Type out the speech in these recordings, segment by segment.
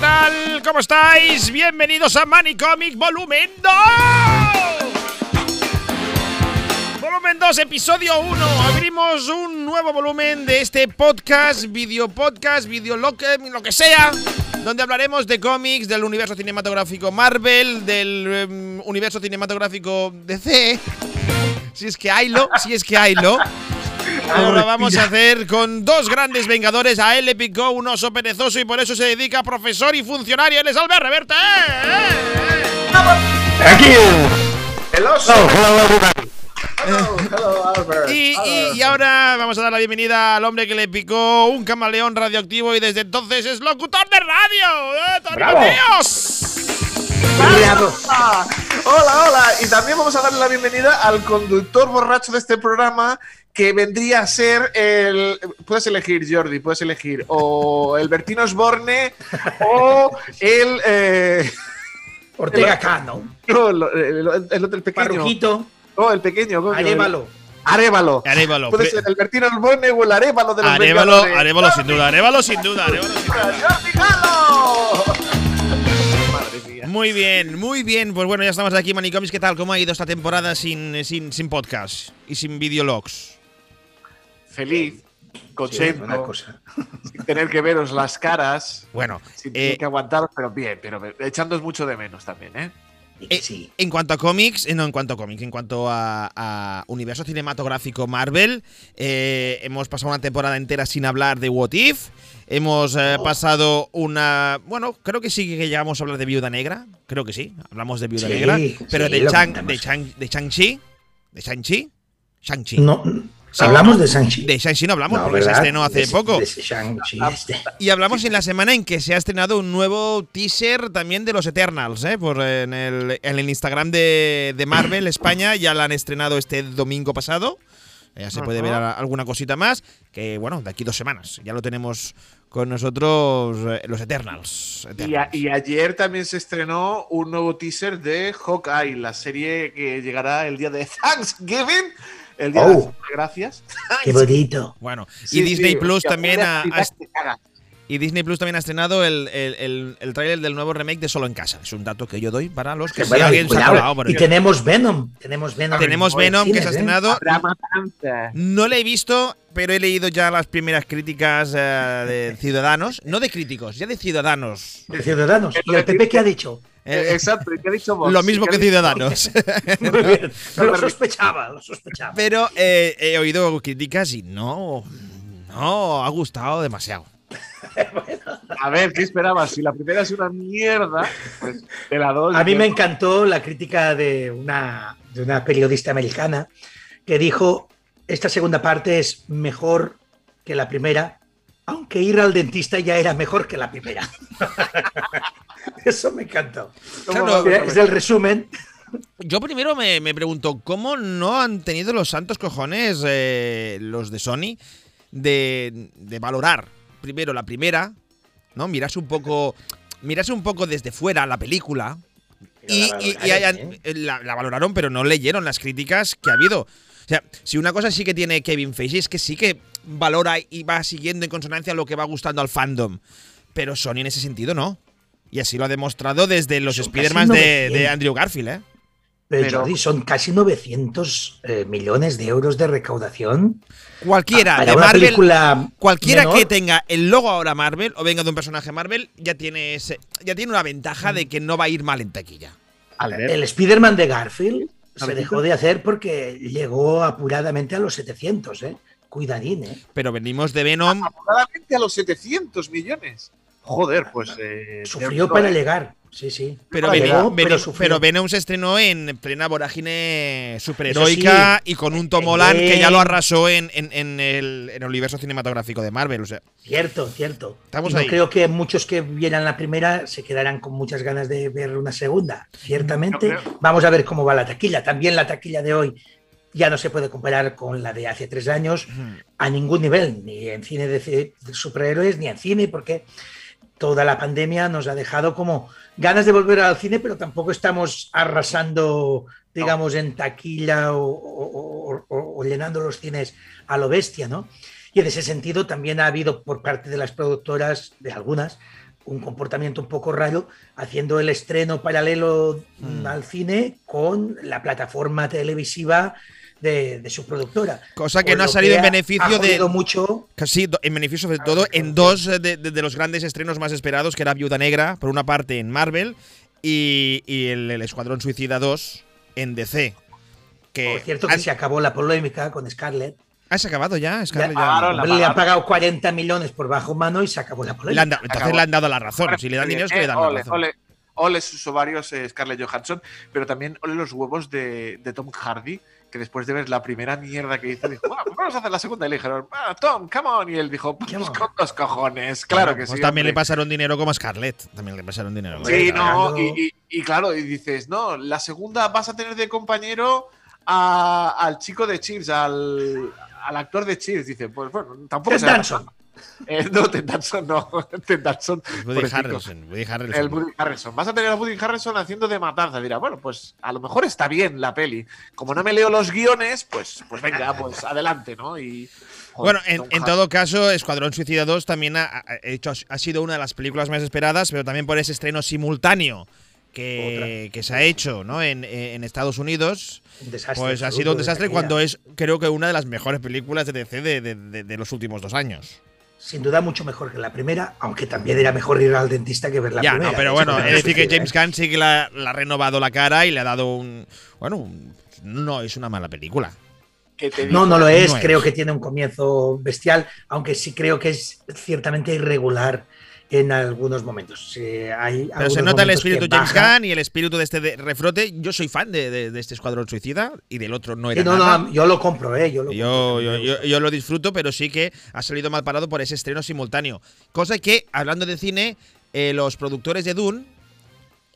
tal? ¿Cómo estáis? Bienvenidos a Manicomic Volumen 2. Volumen 2, episodio 1. Abrimos un nuevo volumen de este podcast, video podcast, video lo que, lo que sea, donde hablaremos de cómics, del universo cinematográfico Marvel, del em, universo cinematográfico DC. Si es que haylo, si es que haylo. Lo vamos a hacer con dos grandes vengadores. A él le picó un oso perezoso y por eso se dedica a profesor y funcionario. Él es Albert Reverta. ¡Eh! ¡Eh! ¡Eh! Aquí. El oso. Oh, hello. Hello, hello, Albert. Y, y- y ahora vamos a dar la bienvenida al hombre que le picó un camaleón radioactivo y desde entonces es locutor de radio. ¡Eh, Hola, hola. Y también vamos a darle la bienvenida al conductor borracho de este programa que vendría a ser el. Puedes elegir, Jordi, puedes elegir. O el Bertino Osborne o el. eh, Ortega Cano. no, el, el, el otro, el pequeño. Parrujito. No, el pequeño. coño, Arévalo. el- Arévalo. Arévalo. Puede ser el Bertino Osborne o el Arévalo de los Arévalo, Vengadores. Arévalo sin duda, Arévalo sin duda, Arévalo sin duda. ¡Jordi Galo! Madre mía. Muy bien, muy bien. Pues bueno, ya estamos aquí, Manicomics. ¿Qué tal? ¿Cómo ha ido esta temporada sin, sin, sin podcast y sin videologs? Feliz, Sí, una cosa. sin tener que veros las caras, Bueno, sin eh, tener que aguantaros, pero bien, pero echándoos mucho de menos también, ¿eh? Eh, sí. En cuanto a cómics, eh, no en cuanto a cómics, en cuanto a, a universo cinematográfico Marvel, eh, hemos pasado una temporada entera sin hablar de What If. Hemos eh, pasado una. Bueno, creo que sí que llegamos a hablar de Viuda Negra. Creo que sí, hablamos de Viuda Sí, Negra. Pero sí, de, lo Chang, comentamos. de, Chang, de Shang-Chi. ¿De Shang-Chi? Shang-Chi. No, Sí, hablamos de Shang-Chi. De Shang-Chi no hablamos No, porque se ¿verdad? estrenó hace De- poco. de Shang-Chi este. Y hablamos en la semana en que se ha estrenado un nuevo teaser también de los Eternals, ¿eh? Por, en, el, en el Instagram de, de Marvel España ya la han estrenado este domingo pasado. Ya se puede ver alguna cosita más. Que bueno, de aquí dos semanas. Ya lo tenemos con nosotros eh, los Eternals. Y, Eternals. a- y ayer también se estrenó un nuevo teaser de Hawkeye, la serie que llegará el día de Thanksgiving, el día de Oh. Gracias. Qué bonito. Bueno, Sí, y Disney sí, Plus también ha, y Disney Plus también ha estrenado el, el, el, el tráiler del nuevo remake de Solo en Casa. Es un dato que yo doy para los que Que si bueno, alguien se colado por y tenemos Venom. Tenemos Venom. Tenemos en Venom que se ha ¿eh? estrenado. No la he visto, pero he leído ya las primeras críticas eh, de ciudadanos. No de críticos, ya de ciudadanos. De Ciudadanos. ¿Y el PP qué ha dicho? Eh, Eh, Exacto, ¿y qué ha dicho Vox? lo mismo ¿Qué que ciudadanos. Muy bien. Lo sospechaba, lo sospechaba. pero eh, he oído críticas y no. No, ha gustado demasiado. A ver, ¿qué esperabas? Si la primera es una mierda, pues de la dos. A mí me encantó la crítica de una, de una periodista americana que dijo, esta segunda parte es mejor que la primera, aunque ir al dentista ya era mejor que la primera. Eso me encantó. ¿Cómo Claro, Es el resumen. Yo primero me, me pregunto, ¿cómo no han tenido los santos cojones eh, los de Sony de, de valorar primero la primera, ¿no? Mirarse un poco. Mirarse un poco desde fuera la película. Y, y- y hayan- eh, la, la valoraron, pero no leyeron las críticas que ha habido. O sea, si una cosa sí que tiene Kevin Feige es que sí que valora y va siguiendo en consonancia lo que va gustando al fandom. Pero Sony en ese sentido no. Y así lo ha demostrado desde los Spider-Man de, de 900. Andrew Garfield, ¿eh? Pero, Pero- Jordi, son casi 900 eh, millones de euros de recaudación. Cualquiera para de una Marvel, película cualquiera menor. que tenga el logo ahora Marvel o venga de un personaje Marvel, ya tiene ese- ya tiene una ventaja de que no va a ir mal en taquilla. Albert, El Spider-Man de Garfield se dejó de hacer porque llegó apuradamente a los 700, ¿eh? Cuidadín, ¿eh? Pero venimos de Venom. aproximadamente a los 700 millones. Joder, pues. Eh, Sufrió para llegar. Sí, sí. Pero, Venom- pero sufrió. pero Venom se estrenó en plena vorágine superheroica sí, y con un en Tom Holland que ya lo arrasó en, en- en el, en el universo cinematográfico de Marvel. O sea, Cierto, cierto. Estamos Y no ahí. creo que muchos que vieran la primera se quedarán con muchas ganas de ver una segunda. Ciertamente. Yo Vamos a ver cómo va la taquilla. También la taquilla de hoy ya no se puede comparar con la de hace tres años a ningún nivel, ni en cine de, de superhéroes, ni en cine, porque toda la pandemia nos ha dejado como ganas de volver al cine, pero tampoco estamos arrasando, digamos, en taquilla o, o- o- o- o llenando los cines a lo bestia, ¿no? Y en ese sentido también ha habido por parte de las productoras, de algunas, un comportamiento un poco raro, haciendo el estreno paralelo Mm. al cine con la plataforma televisiva de, de su productora. Cosa que Con no ha salido en ha- beneficio ha de- jodido mucho Casi en beneficio sobre todo en dos eh, de, de- de los grandes estrenos más esperados, que era Viuda Negra, por una parte en Marvel, y, y el, el Escuadrón Suicida 2 en DC. Que Por cierto, que han- se acabó la polémica con Scarlett. ¿Ah, se ha acabado ya? Ya- Scarlett ya- pagaron la le han pagaron. pagado 40 millones por bajo mano y se acabó la Le polémica. han da- entonces Acabó. le han dado la razón. Si le dan dinero es que le dan la ole, razón. ole, ole sus ovarios eh, Scarlett Johansson, pero también ole los huevos de, de Tom Hardy, que después de ver la primera mierda que hizo, dijo, "Ah, pues vamos a hacer la segunda. Y le dijeron, "Ah, Tom, come on. Y él dijo, pues con los cojones. Claro que Pues sí. también le hombre". pasaron dinero como a Scarlett. También le pasaron dinero. Sí, no, y, y- y claro, y dices, no, la segunda vas a tener de compañero a- al chico de Cheers, al, al actor de Cheers. Dice, pues bueno, tampoco será- Danson. Eh, no, Ted Danson no. Ted Danson. Woody. Harrelson. Woody Harrelson. El Woody Harrelson. Vas a tener a Woody Harrelson haciendo de matanza. Dirá, bueno, pues a lo mejor está bien la peli. Como no me leo los guiones, pues, pues venga, pues adelante, ¿no? Y. joder, Bueno, en, todo caso, Escuadrón Suicida 2 también ha, ha hecho, ha sido una de las películas más esperadas, pero también por ese estreno simultáneo que, que se ha hecho ¿no? en, en Estados Unidos. Un desastre Pues ha sido un de desastre cuando es, creo que, una de las mejores películas de DC de, de- de- de los últimos dos años. Sin duda mucho mejor que la primera, aunque también era mejor ir al dentista que ver la ya, primera. no, pero bueno, es decir que James ¿eh? Gunn sí que la, la ha renovado la cara y le ha dado un. Bueno, un- no es una mala película. No, no lo es. No es. creo que tiene un comienzo bestial, aunque sí creo que es ciertamente irregular en algunos momentos. Hay Pero algunos se nota el espíritu James. Gunn y el espíritu de este de- refrote. Yo soy fan de, de- de este Escuadrón Suicida y del otro no era Sí, no, nada. no, yo lo compro, ¿eh? Yo lo, Yo, yo lo disfruto, pero sí que ha salido mal parado por ese estreno simultáneo. Cosa que, hablando de cine, eh, los productores de Dune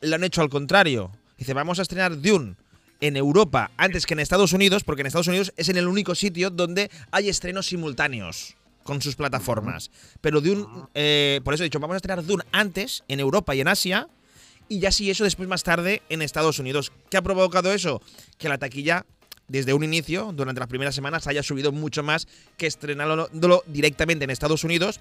lo han hecho al contrario. Dice, vamos a estrenar Dune en Europa antes que en Estados Unidos, porque en Estados Unidos es en el único sitio donde hay estrenos simultáneos con sus plataformas. Pero Dune, eh, por eso he dicho, vamos a estrenar Dune antes en Europa y en Asia, y ya sí eso después más tarde en Estados Unidos. ¿Qué ha provocado eso? Que la taquilla desde un inicio, durante las primeras semanas, haya subido mucho más que estrenándolo directamente en Estados Unidos,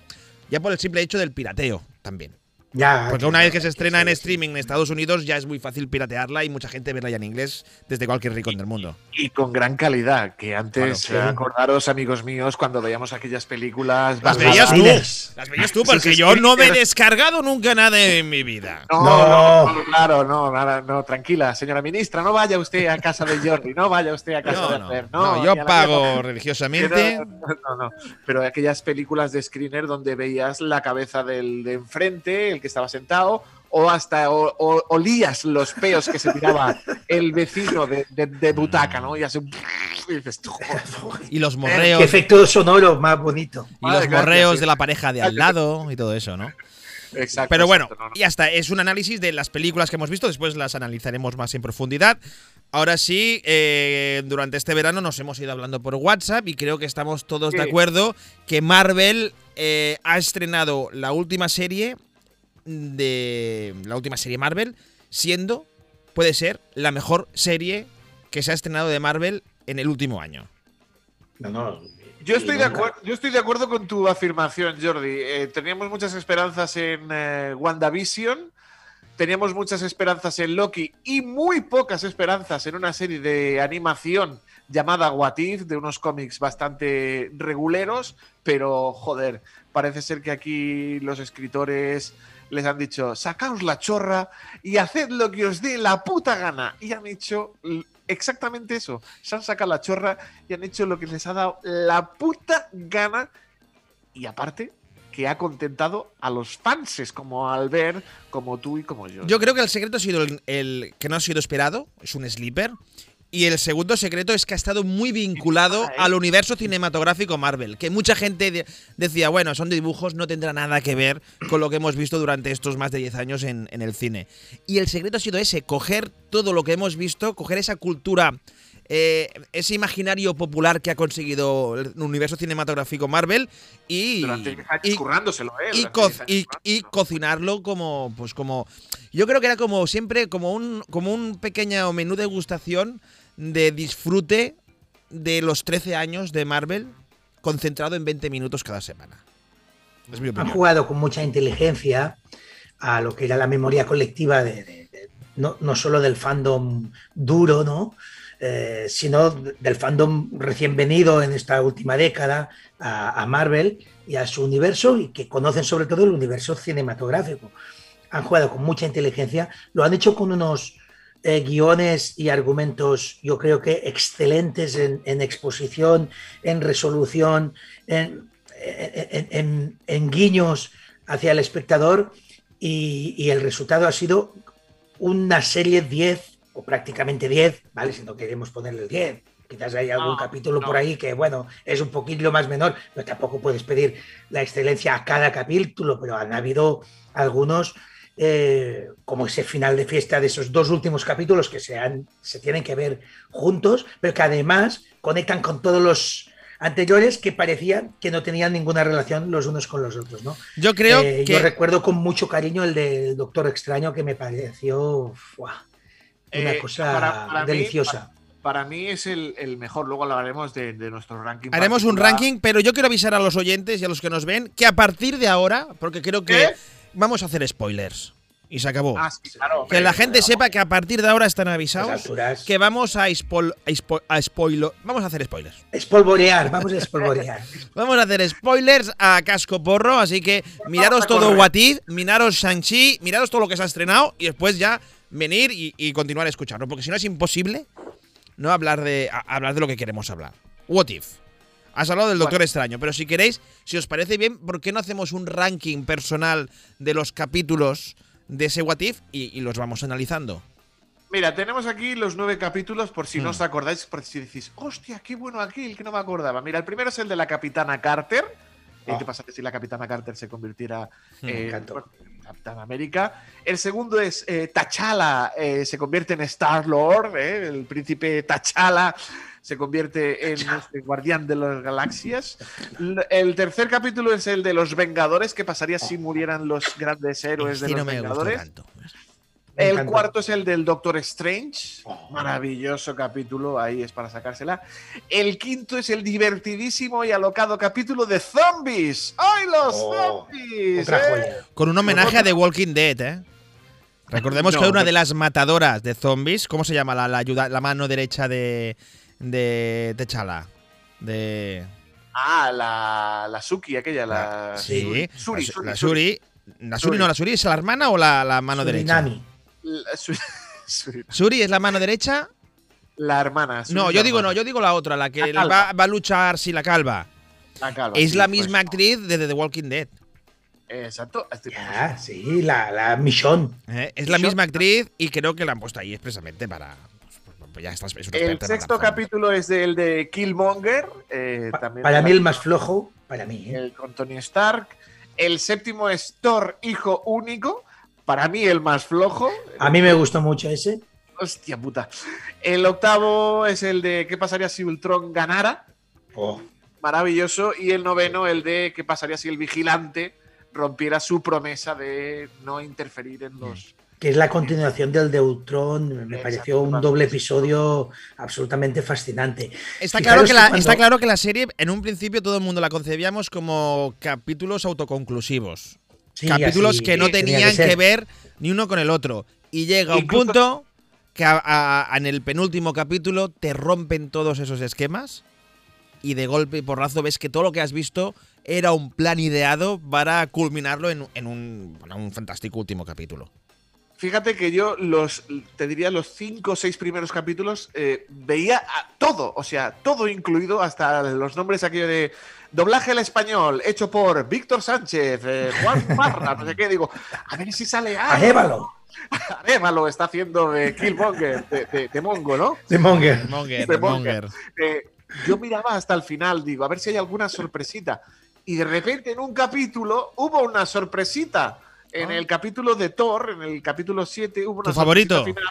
ya por el simple hecho del pirateo también. Ya, Porque una vez que se sí, estrena en sí. streaming en Estados Unidos ya es muy fácil piratearla y mucha gente verla ya en inglés desde cualquier rincón del mundo. Y con gran calidad, que antes, sí. eh, acordaros, amigos míos, cuando veíamos aquellas películas. Las veías tú. Las veías tú Sí, porque sí, yo sí, no me he pero- descargado nunca nada en mi vida. No, No. no, claro, no, nada, no, tranquila, señora ministra, no vaya usted a casa de Jordi, no vaya usted a casa No, de no, Fer, no, no, yo pago religiosamente. no, no, no, pero aquellas películas de screener donde veías la cabeza del de enfrente, el que estaba sentado, o hasta o- o- olías los peos que se tiraba el vecino de, de- de butaca, ¿no? Y dices, "Joder". Y los Qué morreos. efecto sonoro más bonito. Y los gracias, morreos sí. de la pareja de al lado y todo eso, ¿no? Exacto, Pero bueno, exacto, no, no. ya está. Es un análisis de las películas que hemos visto. Después las analizaremos más en profundidad. Ahora sí, eh, durante este verano nos hemos ido hablando por WhatsApp y creo que estamos todos de acuerdo que Marvel eh, ha estrenado la última serie de la última serie Marvel, siendo puede ser la mejor serie que se ha estrenado de Marvel en el último año. No, no. Yo estoy, de acuerdo, yo estoy de acuerdo con tu afirmación, Jordi. Eh, teníamos muchas esperanzas en eh, WandaVision, teníamos muchas esperanzas en Loki y muy pocas esperanzas en una serie de animación llamada What If, de unos cómics bastante reguleros, pero joder, parece ser que aquí los escritores les han dicho, sacaos la chorra y haced lo que os dé la puta gana. Y han hecho exactamente eso. Se han sacado la chorra y han hecho lo que les ha dado la puta gana. Y aparte, que ha contentado a los fanses como Albert, como tú y como yo. Yo creo que el secreto ha sido el, el que no ha sido esperado, es un sleeper. Y el segundo secreto es que ha estado muy vinculado al universo cinematográfico Marvel. Que mucha gente de- decía, bueno, son dibujos, no tendrá nada que ver con lo que hemos visto durante estos más de 10 años en, en el cine. Y el secreto ha sido ese, coger todo lo que hemos visto, coger esa cultura, eh, ese imaginario popular que ha conseguido el universo cinematográfico Marvel y, Durante 10 años y- currándoselo, ¿eh? y, co- 10 años y- y cocinarlo como pues como yo creo que era como siempre como un como un pequeño menú de degustación de disfrute de los 13 años de Marvel concentrado en 20 minutos cada semana es mi Han opinión jugado con mucha inteligencia a lo que era la memoria colectiva de, de- de- no, no solo del fandom duro, ¿no? Eh, sino del fandom recién venido en esta última década a, a Marvel y a su universo y que conocen sobre todo el universo cinematográfico. Han jugado con mucha inteligencia, lo han hecho con unos eh, guiones y argumentos, yo creo que excelentes en, en exposición, en resolución, en, en- guiños hacia el espectador y, y el resultado ha sido una serie 10 o prácticamente 10, ¿vale? Si no queremos ponerle el 10. Quizás hay algún No, capítulo no. por ahí que, bueno, es un poquito más menor, pero tampoco puedes pedir la excelencia a cada capítulo, pero han habido algunos, eh, como ese final de fiesta de esos dos últimos capítulos que se, han, se tienen que ver juntos, pero que además conectan con todos los anteriores que parecían que no tenían ninguna relación los unos con los otros, ¿no? Yo creo Eh, que. Yo recuerdo con mucho cariño el del Doctor Extraño que me pareció ¡fua! una Eh, cosa para- para mí- deliciosa. Para mí es el, el mejor. Luego hablaremos de, de nuestro ranking. Haremos un ranking, pero yo quiero avisar a los oyentes y a los que nos ven que a partir de ahora, porque creo que ¿Qué? Vamos a hacer spoilers. Y se acabó. Ah, sí, claro, que la gente sepa que a partir de ahora están A avisados que vamos a, a, a spoilo- Vamos a hacer spoilers. Espolvorear, vamos a espolvorear. Vamos a hacer spoilers a casco porro, así que miraros a todo If, miraros Shang-Chi, miraros todo lo que se ha estrenado y después ya venir y, y continuar escuchando, porque si no es imposible no hablar de, a- hablar de lo que queremos hablar. What If. Has hablado del Doctor Bueno. Extraño, pero si queréis, si os parece bien, ¿por qué no hacemos un ranking personal de los capítulos de ese What If y, y los vamos analizando? Mira, tenemos aquí los nueve capítulos, por si no Hmm. os acordáis, por si decís, hostia, qué bueno aquel que no me acordaba. Mira, el primero es el de la Capitana Carter. Eh, Ah. ¿Qué pasa si la Capitana Carter se convirtiera Hmm. en encantó. Capitán América? El segundo es eh, T'Challa eh, se convierte en Star Lord, eh, el príncipe T'Challa se convierte en este guardián de las galaxias. El tercer capítulo es el de los Vengadores. ¿Qué pasaría si murieran los grandes héroes de los no Vengadores? Me El cuarto es el del Doctor Strange. Oh. Maravilloso capítulo, ahí es para sacársela. El quinto es el divertidísimo y alocado capítulo de Zombies. ¡Ay, los Oh, zombies! Otra eh! joya. Con un homenaje a The Walking Dead, ¿eh? Recordemos No, que una de las matadoras de zombies, ¿cómo se llama la, la ayuda, la mano derecha de de T'Challa? De Ah, la, la Suki, aquella, la. sí, Suri, la, Suri, la Suri. Suri, la Suri Suri. no, la Suri es la hermana o la, la mano derecha. La, Suri- Suri. Suri es la mano derecha. La hermana. Suri No, yo digo no, yo digo la otra, la que La va, va a luchar si la calva. La calva, Es sí, la pues. misma actriz de The Walking Dead. Exacto. Ya, sí, la, la Michonne. ¿eh? Es la misma actriz y creo que la han puesto ahí expresamente para. Pues, ya estás, es una El sexto capítulo es del de Killmonger. eh, Pa- también para mí el más flojo, para mí. ¿eh? el con Tony Stark. El séptimo es Thor, hijo único. Para mí el más flojo. A mí me gustó mucho ese. Hostia puta. El octavo es el de ¿Qué pasaría si Ultron ganara? Oh, Maravilloso. Y el noveno, el de ¿Qué pasaría si el vigilante rompiera su promesa de no interferir en los. Que es la continuación del de Ultron. Me pareció un doble episodio absolutamente fascinante. Está Fijaros claro, que la, cuando- está claro que la serie, en un principio, todo el mundo la concebíamos como capítulos autoconclusivos. Sí, capítulos así que no tenía tenían que, ver ni uno con el otro. Y llega un punto que a- a- en el penúltimo capítulo te rompen todos esos esquemas y de golpe y porrazo ves que todo lo que has visto era un plan ideado para culminarlo en, en un, bueno, un fantástico último capítulo. Fíjate que yo los, te diría, los cinco o seis primeros capítulos eh, veía a todo, o sea, todo incluido, hasta los nombres aquello de doblaje al español, hecho por Víctor Sánchez, eh, Juan Parra, no sé qué, digo, a ver si sale algo. Arévalo, Arévalo está haciendo de Killmonger, de, de- de Mongo, ¿no? de Monger. Monger, De Monger. Monger. Eh, yo miraba hasta el final, digo, a ver si hay alguna sorpresita. Y de repente en un capítulo hubo una sorpresita. En el capítulo de Thor, en el capítulo 7, hubo una ¿Tu favorito? final.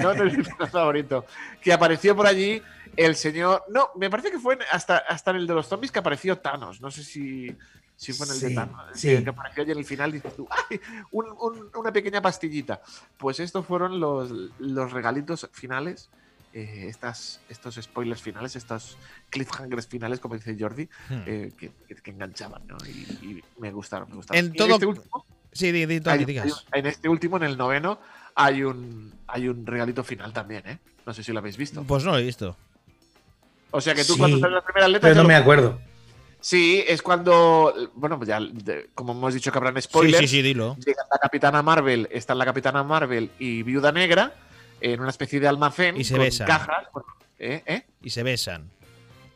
No, no es mi favorito. Que apareció por allí el señor. No, me parece que fue hasta, hasta en el de los zombies que apareció Thanos. No sé si, si fue en el de Thanos. sí. Que, que apareció allí en el final y dices tú, ¡ay! un- un- una pequeña pastillita. Pues estos fueron los, los regalitos finales. Eh, estas, estos spoilers finales, estos cliffhangers finales, como dice Jordi, Hmm. eh, que, que- que enganchaban, ¿no? Y, y me gustaron, me gustaron. En Y todo- este último, Sí, di, di, hay- Tony, hay digas. un- en este último, en el noveno, hay un, hay un regalito final también, ¿eh? No sé si lo habéis visto. Pues no lo he visto. O sea que tú Sí, cuando salen las primeras letras. Pero no lo- me acuerdo. Sí, es cuando. Bueno, pues ya, de- como hemos dicho que habrán Sí, spoilers. sí, sí, dilo. Llega la Capitana Marvel, está la Capitana Marvel y Viuda Negra en una especie de almacén Y se con besan. cajas. ¿eh? ¿eh? Y se besan.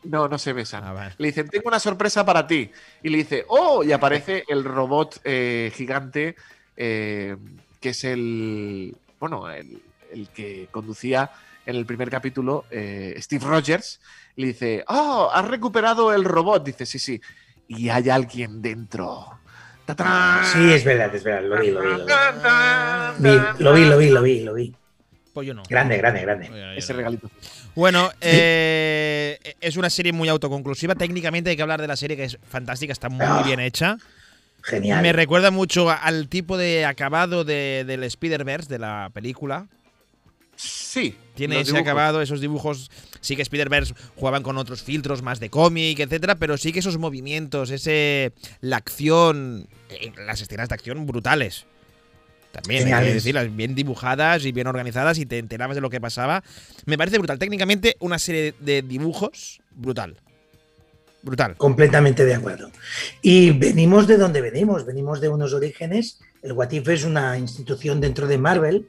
No, no se besan. Ah, vale. Le dicen, tengo una sorpresa para ti. Y le dice, oh, y aparece el robot eh, gigante eh, que es el, bueno, el, el que conducía en el primer capítulo eh, Steve Rogers. Le dice, oh, has recuperado el robot. Dice, sí, sí. Y hay alguien dentro. ¡Tatarán! Sí, es verdad, es verdad. Lo vi, lo vi, lo vi. Tan, tan, Vi, tan, Lo vi, tan. lo vi, lo vi, lo vi. Pues yo no. Grande, grande, grande. Ese no. regalito. Bueno, eh, es una serie muy autoconclusiva. Técnicamente hay que hablar de la serie que es fantástica, está muy Ah, bien hecha. Genial. Me recuerda mucho a- al tipo de acabado de- del Spider-Verse, de la película. Sí. Tiene ese dibujos. acabado, esos dibujos. Sí que Spider-Verse jugaban con otros filtros más de cómic, etcétera, pero sí que esos movimientos, ese la acción, eh, las escenas de acción brutales. También, hay que Geniales. decirlas, bien dibujadas y bien organizadas y te enterabas de lo que pasaba. Me parece brutal. Técnicamente, una serie de dibujos brutal. Brutal. Completamente de acuerdo. Y venimos de donde venimos, venimos de unos orígenes. El What If es una institución dentro de Marvel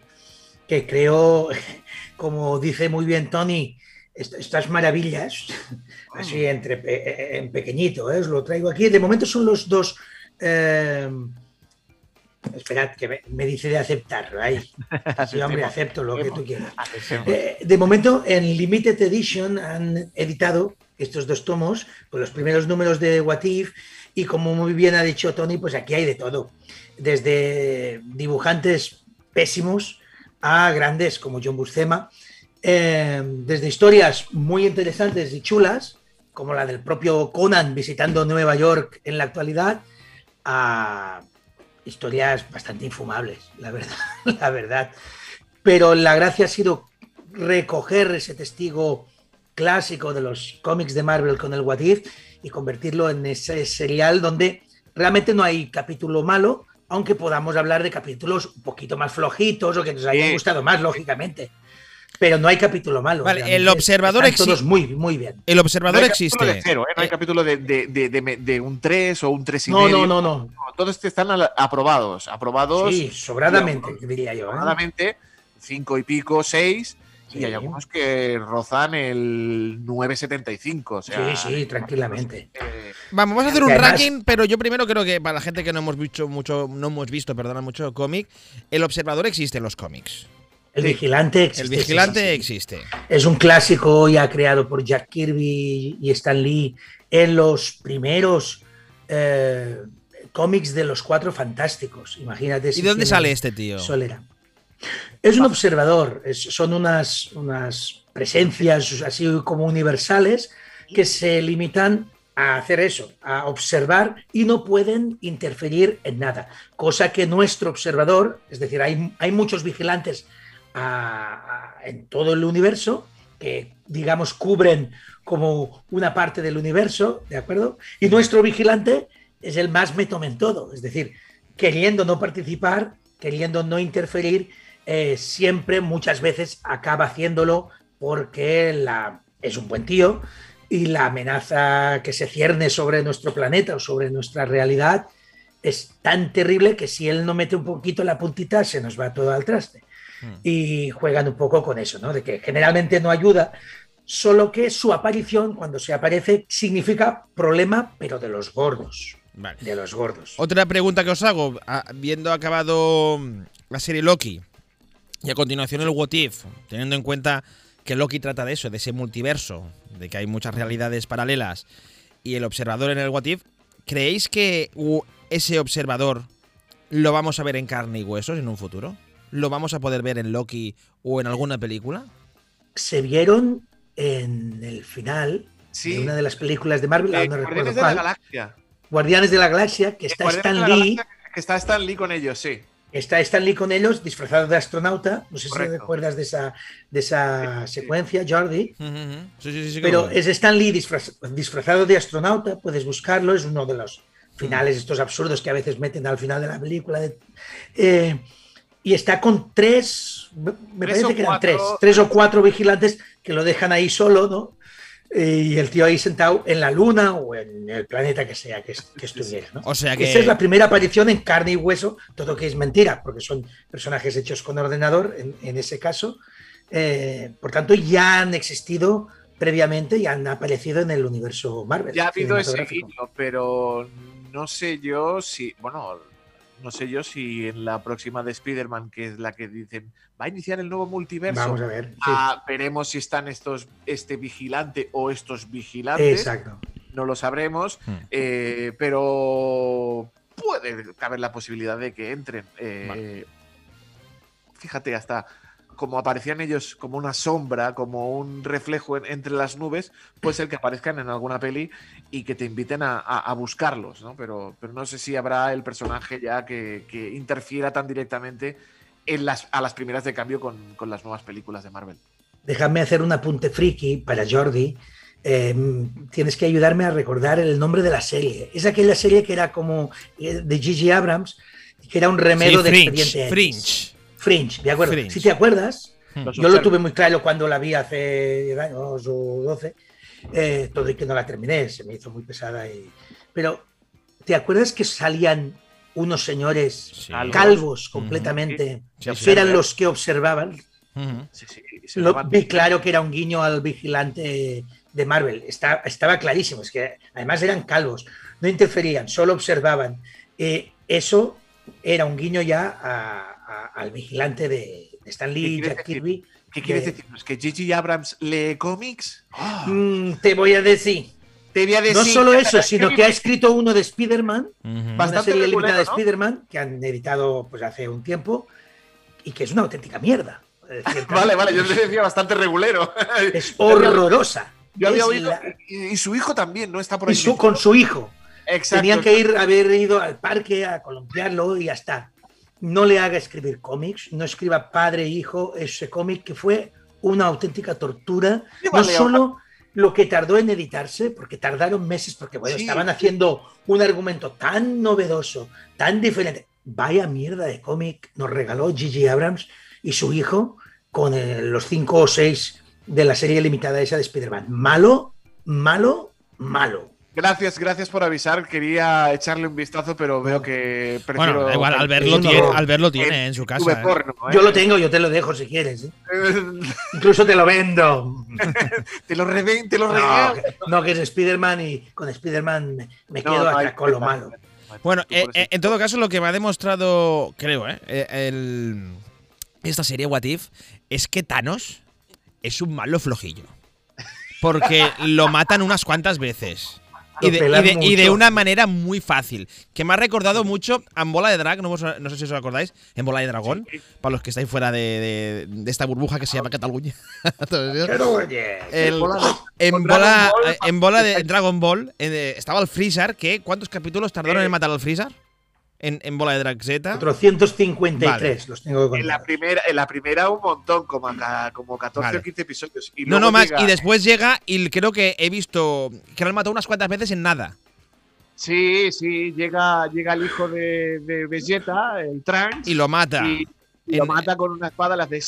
que creó, como dice muy bien Tony, est- estas maravillas, así entre, pe- en pequeñito, ¿eh? os lo traigo aquí. De momento son los dos... eh, esperad, que me, me dice de aceptar. Ay, sí, hombre, acepto lo que tú quieras. Eh, de momento, en Limited Edition han editado estos dos tomos, con los primeros números de What If, y como muy bien ha dicho Tony, pues aquí hay de todo. Desde dibujantes pésimos a grandes como John Buscema, eh, desde historias muy interesantes y chulas, como la del propio Conan visitando Nueva York en la actualidad, a historias bastante infumables, la verdad, la verdad. Pero la gracia ha sido recoger ese testigo clásico de los cómics de Marvel con el What If y convertirlo en ese serial donde realmente no hay capítulo malo, aunque podamos hablar de capítulos un poquito más flojitos o que nos hayan gustado más, lógicamente. Pero no hay capítulo malo. Vale, el observador están todos muy, muy bien. El No observador hay capítulo de existe. cero, ¿eh? No hay Eh, capítulo de, de- de- de- de un 3 o un 3 y No, medio. no, no, no. Todos están aprobados. Aprobados Sí, sobradamente, diría yo. ¿eh? aproximadamente 5 y pico, 6. Y hay algunos que rozan el 9,75. O sea, Sí, sí, tranquilamente. eh, Vamos, vamos a hacer un además- ranking, pero yo primero creo que para la gente que no hemos visto mucho, no hemos visto, perdona, mucho cómic, el observador existe en los cómics. El Sí. vigilante existe. El sí, vigilante sí, sí. existe. Es un clásico ya creado por Jack Kirby y Stan Lee en los primeros eh, cómics de los Cuatro Fantásticos. Imagínate. ¿Y si de dónde sale este tío? Solera. Es un observador, es- son unas, unas presencias así como universales que se limitan a hacer eso, a observar y no pueden interferir en nada. Cosa que nuestro observador, es decir, hay, hay muchos vigilantes a- a- en todo el universo que, digamos, cubren como una parte del universo, ¿de acuerdo? Y nuestro vigilante es el más método en todo, es decir, queriendo no participar, queriendo no interferir, eh, siempre, muchas veces, acaba haciéndolo porque la, es un buen tío y la amenaza que se cierne sobre nuestro planeta o sobre nuestra realidad es tan terrible que si él no mete un poquito la puntita se nos va todo al traste. Hmm. Y juegan un poco con eso, ¿no? De que generalmente no ayuda, solo que su aparición, cuando se aparece, significa problema, pero de los gordos. Vale. De los gordos. Otra pregunta que os hago, ah, viendo acabado mm, la serie Loki y a continuación el What If, teniendo en cuenta que Loki trata de eso, de ese multiverso, de que hay muchas realidades paralelas y el observador en el What If, ¿creéis que ese observador lo vamos a ver en carne y huesos en un futuro? ¿Lo vamos a poder ver en Loki o en alguna película? Se vieron en el final sí. de una de las películas de Marvel, Eh, no recuerdo de la Galaxia. Guardianes de la Galaxia, que está Guardianes Stan Lee, Galaxia, Que está Stan Lee con ellos, sí. está Stan Lee con ellos, disfrazado de astronauta. No sé Correcto. si recuerdas de esa, de esa Sí, sí. secuencia, Jordi. Ujú. Sí, sí, Pero es Stan Lee disfraz- disfrazado de astronauta, puedes buscarlo, es uno de los finales estos absurdos que a veces meten al final de la película. de- eh, y está con tres, me Tres parece o que eran cuatro. tres, tres o cuatro vigilantes que lo dejan ahí solo, ¿no? Eh, Y el tío ahí sentado en la luna o en el planeta que sea que, es- que estuviera, ¿no? O sea que. Esa es la primera aparición en carne y hueso, todo que es mentira, porque son personajes hechos con ordenador en, en ese caso. Eh, por tanto, ya han existido previamente y han aparecido en el universo Marvel. Ya ha habido ese guiño, pero no sé yo si. Bueno, no sé yo si en la próxima de Spider-Man, que es la que dicen va a iniciar el nuevo multiverso. Vamos a ver. sí. ah, veremos si están estos, este vigilante o estos vigilantes. Exacto. No lo sabremos. Hmm. eh, pero puede caber la posibilidad de que entren. eh, Fíjate, hasta como aparecían ellos como una sombra, como un reflejo en- entre las nubes, puede ser que aparezcan en alguna peli y que te inviten a, a- a buscarlos, ¿no? Pero, pero no sé si habrá el personaje ya que, que interfiera tan directamente en las, a las primeras de cambio con, con las nuevas películas de Marvel. Déjame hacer un apunte friki para Jordi. Eh, tienes que ayudarme a recordar el nombre de la serie. Es aquella serie que era como eh, de Gigi Abrams, que era un remedio Sí, de Fringe. Expediente X. Fringe. Fringe, de acuerdo. Fringe. Si te acuerdas, Los Yo lo tuve muy claro cuando la vi hace 10 años o 12, eh, todo y que no la terminé, se me hizo muy pesada. Y... Pero, ¿te acuerdas que salían unos señores Sí. Calvos. completamente? Sí, eran los que observaban. Lo, vi claro que era un guiño al vigilante de Marvel. Está- estaba clarísimo, es que además eran calvos, no interferían, solo observaban. Eh, eso era un guiño ya a- a- al vigilante de, de Stan ¿Qué Lee, Jack decir? Kirby. ¿Qué quieres de- decirnos? ¿Que Gigi Abrams lee cómics? ¡Ah! Mm, te voy a decir. Te voy a decir. No solo eso, sino que ha escrito uno de Spider-Man, Bastante serie limitada de. Spider-Man, que han editado pues, hace un tiempo, y que es una auténtica mierda. Vale, vale, yo te decía bastante regulero. Es horrorosa. Yo había oído. la- Y, y su hijo también, ¿no? Está por ahí. y su- con su hijo. Exacto. Tenían que ir, haber ido al parque a columpiarlo y ya está. No le haga escribir cómics, no escriba padre e hijo ese cómic que fue una auténtica tortura. No solo lo que tardó en editarse, porque tardaron meses, porque bueno, Sí, estaban haciendo un argumento tan novedoso, tan diferente. Vaya mierda de cómic nos regaló Gigi Abrams y su hijo con eh, los cinco o seis de la serie limitada esa de Spider-Man. Malo, malo, malo. Gracias, gracias por avisar. Quería echarle un vistazo, pero veo que prefiero. Bueno, da igual, Albert es lo un tiene, horror. Albert lo tiene en su casa. ¿eh? porno, ¿eh? Yo lo tengo, yo te lo dejo si quieres. ¿eh? Incluso te lo vendo. te lo reven, te lo No, regalo. que- no, que es Spider-Man y con Spider-Man me, me No, quedo no con lo malo. Bueno, eh, en todo caso, lo que me ha demostrado, creo, el- esta serie What If es que Thanos es un malo flojillo. Porque lo matan unas cuantas veces. Y de, y pelan de- y de mucho. una manera muy fácil. Que me ha recordado mucho a En Bola de Drag, no, sé si os acordáis, En Bola de Dragón, para los que estáis fuera de, esta burbuja que se llama Cataluña. El- en bola, eh, en bola de Dragon Ball eh, estaba el Freezer, que ¿cuántos capítulos tardaron Eh. en matar al Freezer? En, en bola de Drag Z. 453 los tengo que En la, contar. primera, en la primera un montón, como, como 14 Vale. o 15 episodios. Y No, luego no más. llega- Y después llega y creo que he visto que lo han matado unas cuantas veces en nada. Sí, sí, llega, llega el hijo de, de Vegeta, el Trunks, Y lo mata. y, lo En- mata con una espada, le hace.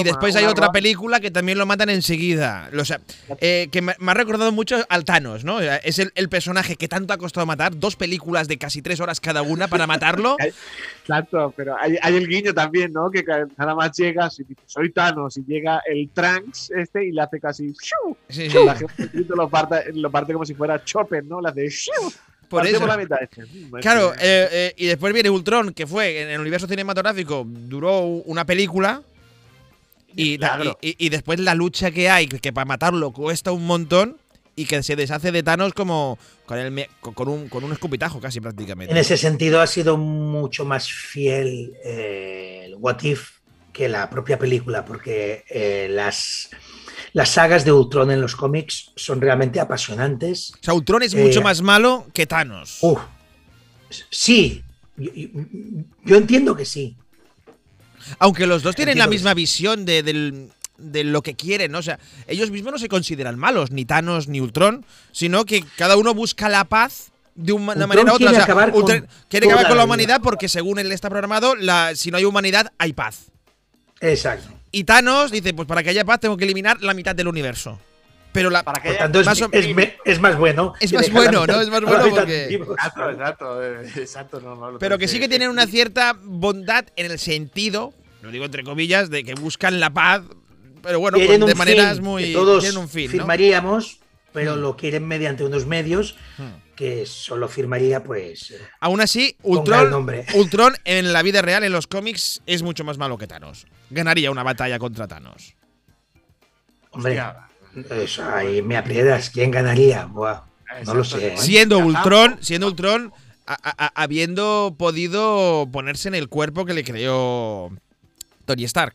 Toma, después hay otra ra- película que también lo matan enseguida. O sea, eh, que me, me ha recordado mucho al Thanos, ¿no? Es el, el personaje que tanto ha costado matar. Dos películas de casi tres horas cada una para matarlo. Exacto, pero hay, hay el guiño también, ¿no? Que nada más llegas y dices, soy Thanos, y llega el Trunks este y le hace casi. Sí, sí. La gente lo parte, lo parte como si fuera Chopper, ¿no? Le hace. Por eso. la mitad. Este. Mm, Claro, este- eh, eh, y después viene Ultron, que fue en el universo cinematográfico, duró una película. Y, Claro. y, y después la lucha que hay, que para matarlo cuesta un montón, y que se deshace de Thanos como con, el un, con un escupitajo casi prácticamente. En ese sentido ha sido mucho más fiel eh, el What If que la propia película, porque eh, las, las sagas de Ultron en los cómics son realmente apasionantes. O sea, Ultron es Eh, mucho más malo que Thanos. Uf, sí, yo, yo- yo entiendo que sí. Aunque los dos tienen la Entiendo misma visión de, del- de lo que quieren, ¿no? O sea, ellos mismos no se consideran malos, ni Thanos ni Ultron, sino que cada uno busca la paz de una Ultron manera u otra. quiere O sea, acabar con quiere acabar con la la vida. humanidad porque según él está programado, la, si no hay humanidad, hay paz. Exacto. Y Thanos dice, pues para que haya paz tengo que eliminar la mitad del universo. Pero la, Para que haya- tanto, es, Más o- es me- es más bueno. Es más bueno, mitad- ¿no? Es más bueno porque-. Exacto, exacto, eh, exacto. No, no, lo pero que sí que tienen una cierta bondad en el sentido, lo digo entre comillas, de que buscan la paz, pero bueno, pues de maneras fin muy... todos tienen un fin, ¿no? firmaríamos, pero Hmm. lo quieren mediante unos medios Hmm. que solo firmaría, pues. Aún así, Ultron, nombre. Ultron en la vida real, en los cómics, es mucho más malo que Thanos. Ganaría una batalla contra Thanos. Hombre, eso ahí me aprietas. ¿Quién ganaría? Buah, no lo sé. ¿eh? Siendo. Ultron, siendo Ultron, a- a- a- habiendo podido ponerse en el cuerpo que le creó Tony Stark.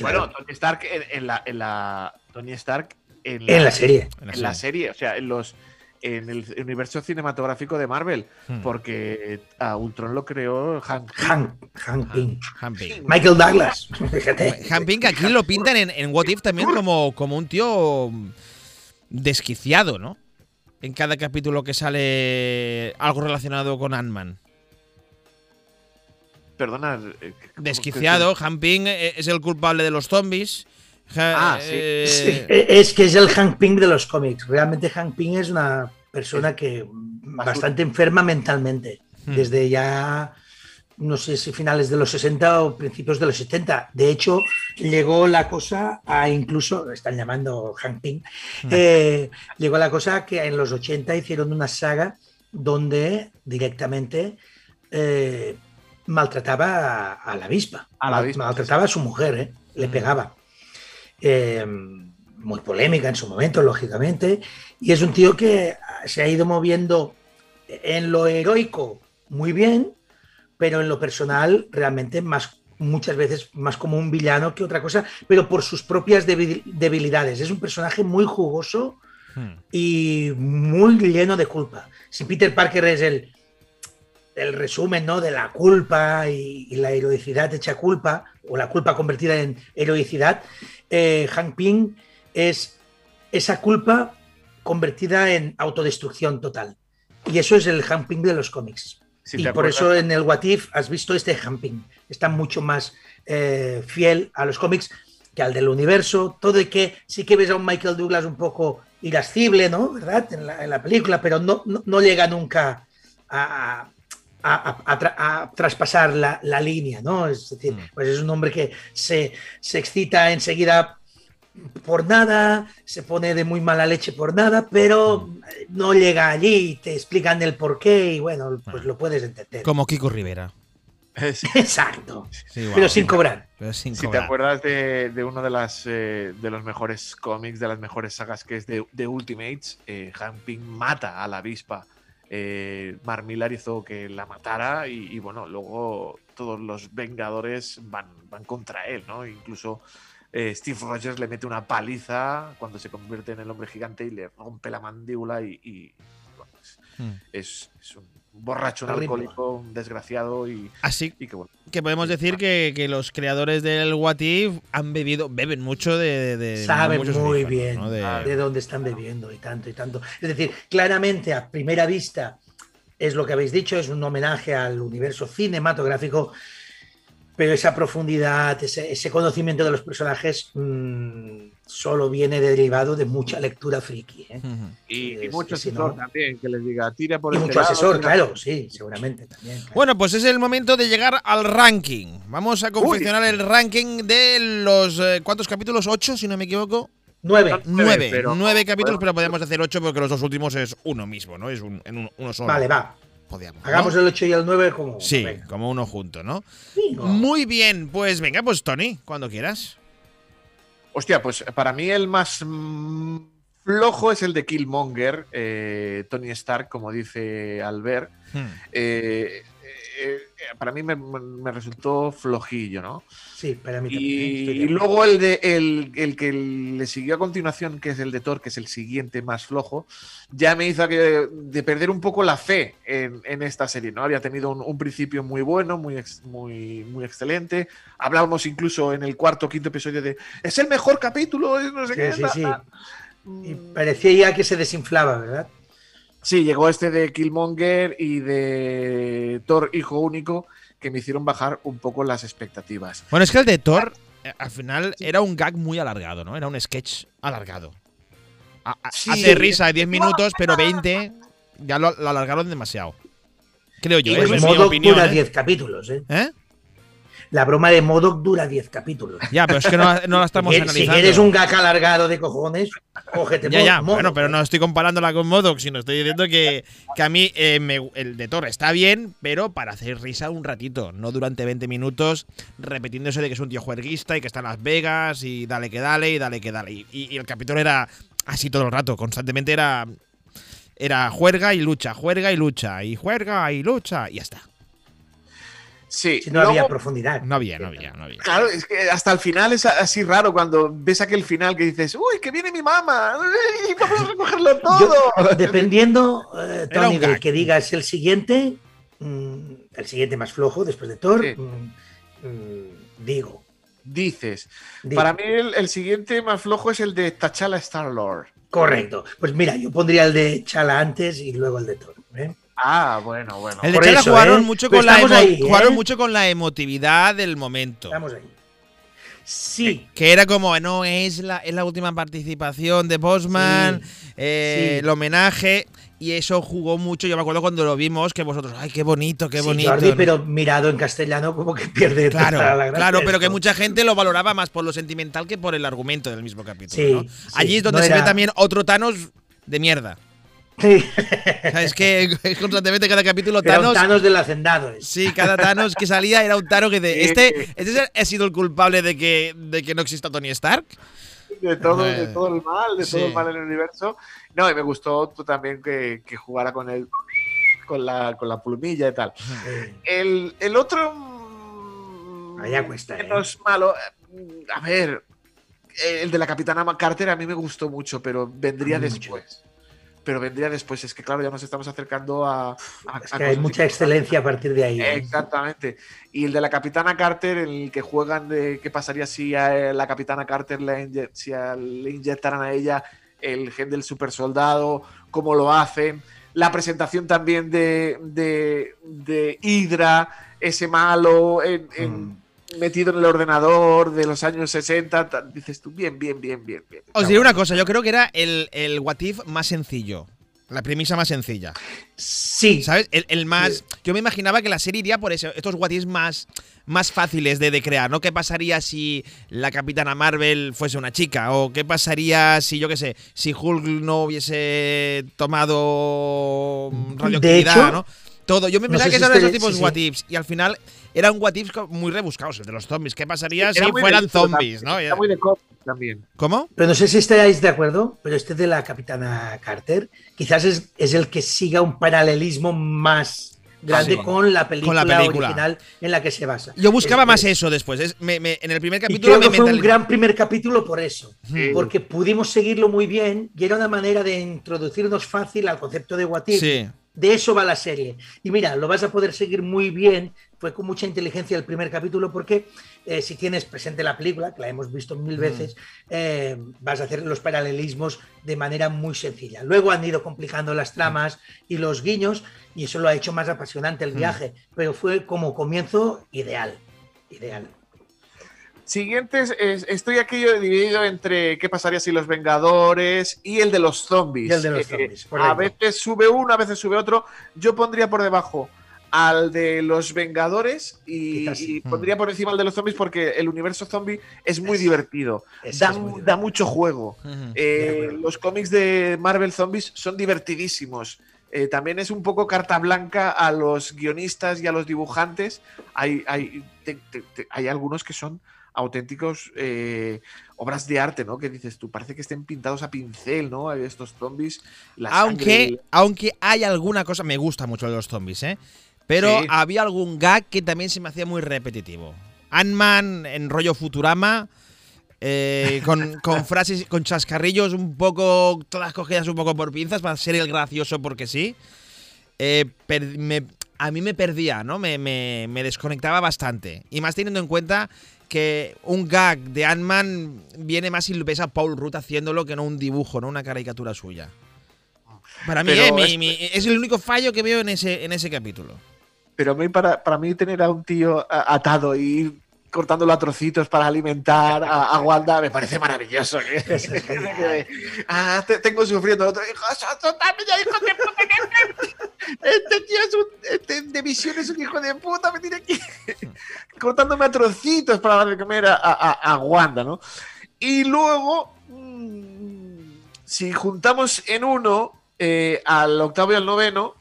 Bueno, Tony Stark en, en la, en la. Tony Stark en En la serie. En la serie. serie, o sea, en los en el universo cinematográfico de Marvel, Hmm. porque a Ultron lo creó Hank. Hank, Hank Pym. Han. Michael Douglas. Fíjate. Han Ping aquí lo pintan en, en What If también como, como un tío desquiciado, ¿no? En cada capítulo que sale algo relacionado con Ant-Man. Perdona. eh, ¿cómo- Desquiciado, Han Ping eh, es el culpable de los zombies. Ah, sí. eh, Sí, es que es el Hank Pym de los cómics. Realmente Hank Pym es una persona que bastante enferma mentalmente. Hmm. Desde ya, no sé si finales de los 60 o principios de los 70. De hecho, llegó la cosa a incluso, están llamando Hank Pym, Hmm. eh, llegó la cosa que en los 80 hicieron una saga donde directamente eh, maltrataba a, la avispa. A la avispa, maltrataba a su mujer, eh, le Mm. pegaba. Eh, muy polémica en su momento, lógicamente. Y es un tío que se ha ido moviendo en lo heroico muy bien, pero en lo personal realmente más muchas veces más como un villano que otra cosa, pero por sus propias debil- debilidades. Es un personaje muy jugoso hmm. y muy lleno de culpa. Si Peter Parker es el, el resumen ¿no? de la culpa y, y la heroicidad hecha culpa, o la culpa convertida en heroicidad, eh, Hank Pym es esa culpa convertida en autodestrucción total. Y eso es el Hank Pym de los cómics. Si y por eso en el What If has visto este Hank Pym. Está mucho más eh, fiel a los cómics que al del universo. Todo y que sí que ves a un Michael Douglas un poco irascible, ¿no? ¿Verdad? En la, en la película, pero no, no, no llega nunca a, a- a- a tra- a traspasar la, la línea, ¿no? Es decir, Mm. pues es un hombre que se, se excita enseguida por nada, se pone de muy mala leche por nada, pero no llega allí y te explican el por qué y bueno, pues lo puedes entender. Como Kiko Rivera. Es- Exacto. Sí. Pero sin cobrar. Pero sin Si te cobrar. acuerdas de, de uno de las eh, de los mejores cómics, de las mejores sagas que es de, de Ultimates, eh, Hank Pym mata a la avispa. Eh, Mark Millar hizo que la matara y, y, bueno, luego todos los Vengadores van, van contra él, ¿no? Incluso eh, Steve Rogers le mete una paliza cuando se convierte en el hombre gigante y le rompe la mandíbula y, y, bueno, es, Hmm. es- es un borracho, alcohólico, un desgraciado y, Así y que bueno. que podemos decir que, que los creadores del What If han bebido, beben mucho de. Saben muy bien ¿no? De- de dónde están bebiendo y tanto y tanto. Es decir, claramente a primera vista es lo que habéis dicho, es un homenaje al universo cinematográfico, pero esa profundidad, ese, ese conocimiento de los personajes mm, solo viene derivado de mucha lectura friki. ¿eh? Y, y Es mucho que si asesor no- también, que les diga, tira por Y este mucho lado, asesor, tira- claro, sí, seguramente también. claro. Bueno, pues es el momento de llegar al ranking. Vamos a confeccionar el ranking de los. eh, ¿Cuántos capítulos? ¿Ocho, si no me equivoco? Nueve. Nueve. pero- Nueve capítulos, pero podemos hacer ocho porque los dos últimos es uno mismo, ¿no? Es un, en un- uno solo. Vale, va. Podíamos, ¿no? Hagamos el 8 y el 9 como. Sí, venga. como uno junto, ¿no? Bingo. Muy bien, pues venga, pues Tony, cuando quieras. Hostia, pues para mí el más mm, flojo es el de Killmonger, eh, Tony Stark, como dice Albert. Hmm. Eh, eh, eh, para mí me, me resultó flojillo, ¿no? Sí, para mí también. ¿eh? Y, luego el de el, el que le siguió a continuación, que es el de Thor, que es el siguiente más flojo, ya me hizo que, de perder un poco la fe en, en esta serie, ¿no? Había tenido un, un principio muy bueno, muy, ex- muy, muy excelente. Hablábamos incluso en el cuarto o quinto episodio de es el mejor capítulo, no sé Sí, qué. sí, sí. ta". Y parecía ya que se desinflaba, ¿verdad? Sí, llegó este de Killmonger y de Thor Hijo Único que me hicieron bajar un poco las expectativas. Bueno, es que el de Thor, eh, al final, era un gag muy alargado, ¿no? Era un sketch alargado. A- a- Sí. Hace risa 10 minutos, pero 20 ya lo, lo alargaron demasiado. Creo yo, Y ¿eh? es mi Modoc opinión. dura ¿eh? 10 capítulos. ¿eh? ¿Eh? La broma de Modoc dura 10 capítulos. Ya, pero es que no, no la estamos Si- si analizando. quieres un gag alargado de cojones, cógete Ya, ya, Modoc. bueno, pero no estoy comparándola con Modoc, sino estoy diciendo que, que a mí eh, me- el de Thor está bien, pero para hacer risa un ratito, no durante 20 minutos repitiéndose de que es un tío juerguista y que está en Las Vegas y dale que dale y dale que dale. Y, y- y el capítulo era así todo el rato, constantemente era, era juerga y lucha, juerga y lucha, y juerga y lucha, y ya está. Sí, Si no luego- había profundidad. No había, no había, no había. Claro, es que hasta el final es así raro cuando ves aquel final que dices, uy, que viene mi mamá, uy, vamos a recogerlo todo. Yo, dependiendo, eh, Tony, un de gag. que digas el siguiente, mm, el siguiente más flojo después de Thor, Sí. mm, mm, digo. Dices, digo. para mí el, el siguiente más flojo es el de T'Challa Star Lord. Correcto. Pues mira, yo pondría el de Chala antes y luego el de Thor. ¿eh? Ah, bueno, bueno. El de Chala eso, jugaron, ¿eh? mucho con la ¿eh? jugaron mucho con la emotividad del momento. Estamos ahí. Sí, Que era como, no, es la, es la última participación de Bosman, Sí, eh, sí. el homenaje, y eso jugó mucho. Yo me acuerdo cuando lo vimos, que vosotros, ay, qué bonito, qué sí, bonito. Jordi, ¿no? pero mirado en castellano como que pierde Claro, toda la gracia claro, pero que mucha gente lo valoraba más por lo sentimental que por el argumento del mismo capítulo. Sí, ¿no? sí, Allí es donde no se ve también otro Thanos de mierda. Sí, O sea, es que constantemente cada capítulo era un Thanos. Thanos del hacendado. es. Sí, cada Thanos que salía era un Thanos que de, Sí. este, este es el- ha sido el culpable de que, de que no exista Tony Stark. De todo, de Eh, todo el mal, de todo sí. el mal en el universo. No, y me gustó tú también que, que jugara con el con la, con la plumilla y tal. Eh, El, el otro. mm, Allá cuesta, ¿eh? menos malo. eh, A ver. El de la Capitana Carter a mí me gustó mucho, pero vendría mucho. Pero vendría después. Es que, claro, ya nos estamos acercando a. a- es a que hay mucha excelencia a partir de ahí. ¿eh? Exactamente. Y el de la Capitana Carter, en el que juegan de qué pasaría si a la Capitana Carter le, si le inyectaran a ella el gen del super soldado, cómo lo hacen. La presentación también de, de, de Hydra, ese malo en- en- Mm. Metido en el ordenador de los años 60. ta- Dices tú, bien, bien, bien, bien. bien. Os diré una cosa, yo creo que era el, el What If más sencillo. La premisa más sencilla. Sí, ¿Sabes? El, el más. Yo me imaginaba que la serie iría por eso. Estos What más, más fáciles de, de crear, ¿no? ¿Qué pasaría si la Capitana Marvel fuese una chica? ¿O qué pasaría si, yo qué sé, si Hulk no hubiese tomado radioactividad, ¿no? Todo. Yo me pensaba que si esos eran esos este- tipos sí, de What. Ifs. Y al final eran What Ifs muy rebuscados, el de los zombies. ¿Qué pasaría Era si fueran zombies, también, no? Está muy de cómic también. ¿Cómo? pero no sé si estáis de acuerdo, pero este de la Capitana Carter quizás es, es el que siga un paralelismo más grande sí. con, la película Con la película. original en la que se basa. Yo buscaba Es- más es- eso después. Es- me- me- en el primer Y capítulo creo me que fue un gran primer capítulo por eso, Hmm. porque pudimos seguirlo muy bien y era una manera de introducirnos fácil al concepto de What If. Sí. De eso va la serie. Y mira, lo vas a poder seguir muy bien. Fue con mucha inteligencia el primer capítulo porque eh, si tienes presente la película, que la hemos visto mil veces, eh, vas a hacer los paralelismos de manera muy sencilla. Luego han ido complicando las tramas y los guiños y eso lo ha hecho más apasionante el viaje. Pero fue como comienzo ideal. Ideal. Siguientes, es- estoy aquí yo dividido entre qué pasaría si los Vengadores y el de los zombies. Y el de los Eh, zombies, a veces sube uno, a veces sube otro. Yo pondría por debajo al de los Vengadores y, y pondría por encima al de los zombies porque el universo zombie es muy Es- divertido. Da, es muy da mucho juego. Ujú. Eh, los cómics de Marvel Zombies son divertidísimos. Eh, también es un poco carta blanca a los guionistas y a los dibujantes. Hay, hay, te- te- te- hay algunos que son auténticos eh, obras de arte, ¿no? Que dices tú, parece que estén pintados a pincel, ¿no? Estos zombies. la Aunque, sangre- aunque hay alguna cosa, me gusta mucho de los zombies, ¿eh? Pero Sí. había algún gag que también se me hacía muy repetitivo. Ant-Man en rollo Futurama, eh, con, con frases, con chascarrillos un poco, todas cogidas un poco por pinzas para ser el gracioso porque sí. Eh, per- me- a mí me perdía, ¿no? Me, me- me desconectaba bastante. Y más teniendo en cuenta que un gag de Ant-Man viene más si ves a Paul Rudd haciéndolo que no un dibujo, no una caricatura suya. Para mí, eh, mi- es- mi- es el único fallo que veo en ese, en ese capítulo. Pero a mí, para, para mí tener a un tío atado y ir cortándolo a trocitos para alimentar a, a Wanda me parece maravilloso. Genial. ah, te- tengo sufriendo el otro. Hijo, soltadme ya, hijo de puta. Este tío es un. Este de visión es un hijo de puta. Me tiene que. cortándome a trocitos para darle comer a, a- a Wanda, ¿no? Y luego. mm, si juntamos en uno eh, al octavo y al noveno,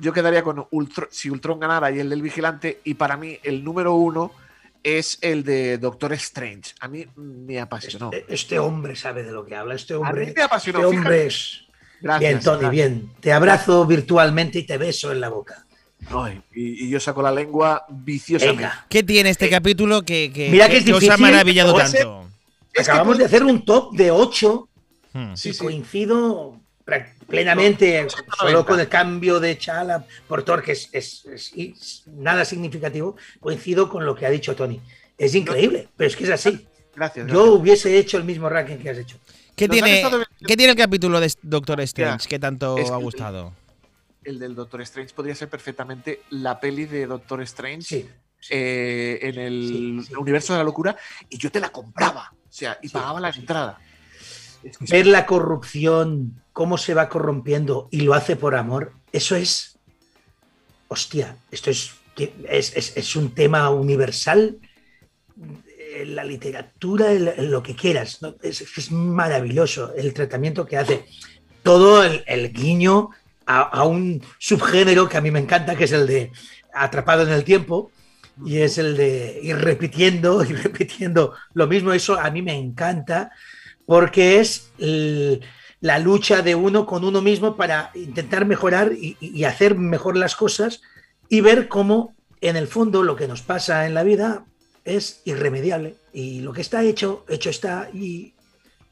yo quedaría con Ultron, si Ultron ganara y el del vigilante, y para mí el número uno es el de Doctor Strange. A mí me apasionó. Este, este hombre sabe de lo que habla. Este A mí hombre, me apasionó. este hombre es. Gracias, bien, Tony, gracias. bien. Te abrazo virtualmente y te beso en la boca. Ay, y, y yo saco la lengua viciosamente. Venga. ¿Qué tiene este capítulo que, que- Mira que es que os ha difícil, maravillado tanto? Es que Acabamos de hacer un top de 8 Hmm. Sí, y sí. coincido plenamente, No, solo 90. con el cambio de Chala por Thor, que es, es- es- es nada significativo, coincido con lo que ha dicho Tony. Es increíble, pero es que es así. Gracias. Yo hubiese hecho el mismo ranking que has hecho. ¿Qué Nos tiene, estado- ¿Qué tiene el capítulo de Doctor Strange Ya, que tanto es ha gustado? El del Doctor Strange podría ser perfectamente la peli de Doctor Strange Sí. eh, en el Sí, sí. universo de la locura y yo te la compraba. O sea, y Sí, pagaba la sí. entrada. Es que es- Ver la corrupción, cómo se va corrompiendo y lo hace por amor, eso es. Hostia, esto es, que es, es- es un tema universal. La literatura, lo que quieras, es, maravilloso el tratamiento que hace. Todo el, guiño a, un subgénero que a mí me encanta, que es el de atrapado en el tiempo, y es el de ir repitiendo y repitiendo lo mismo. Eso a mí me encanta porque es la lucha de uno con uno mismo para intentar mejorar y hacer mejor las cosas y ver cómo en el fondo lo que nos pasa en la vida es irremediable y lo que está hecho, hecho está y